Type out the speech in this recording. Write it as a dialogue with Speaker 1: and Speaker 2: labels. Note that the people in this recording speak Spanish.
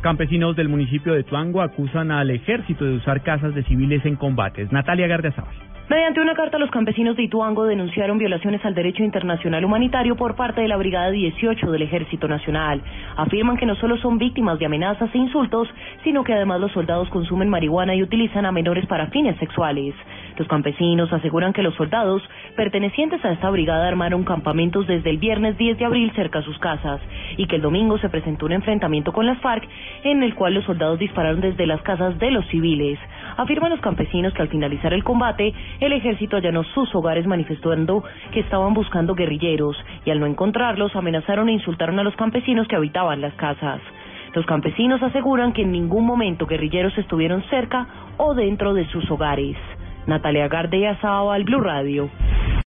Speaker 1: Campesinos del municipio de Tuango acusan al ejército de usar casas de civiles en combates. Natalia Gardiazabal.
Speaker 2: Mediante una carta, los campesinos de Ituango denunciaron violaciones al derecho internacional humanitario por parte de la Brigada 18 del Ejército Nacional. Afirman que no solo son víctimas de amenazas e insultos, sino que además los soldados consumen marihuana y utilizan a menores para fines sexuales. Los campesinos aseguran que los soldados pertenecientes a esta brigada armaron campamentos desde el viernes 10 de abril cerca a sus casas y que el domingo se presentó un enfrentamiento con las FARC en el cual los soldados dispararon desde las casas de los civiles. Afirman los campesinos que al finalizar el combate, el ejército allanó sus hogares manifestando que estaban buscando guerrilleros y al no encontrarlos amenazaron e insultaron a los campesinos que habitaban las casas. Los campesinos aseguran que en ningún momento guerrilleros estuvieron cerca o dentro de sus hogares. Natalia Gardea al Blue Radio.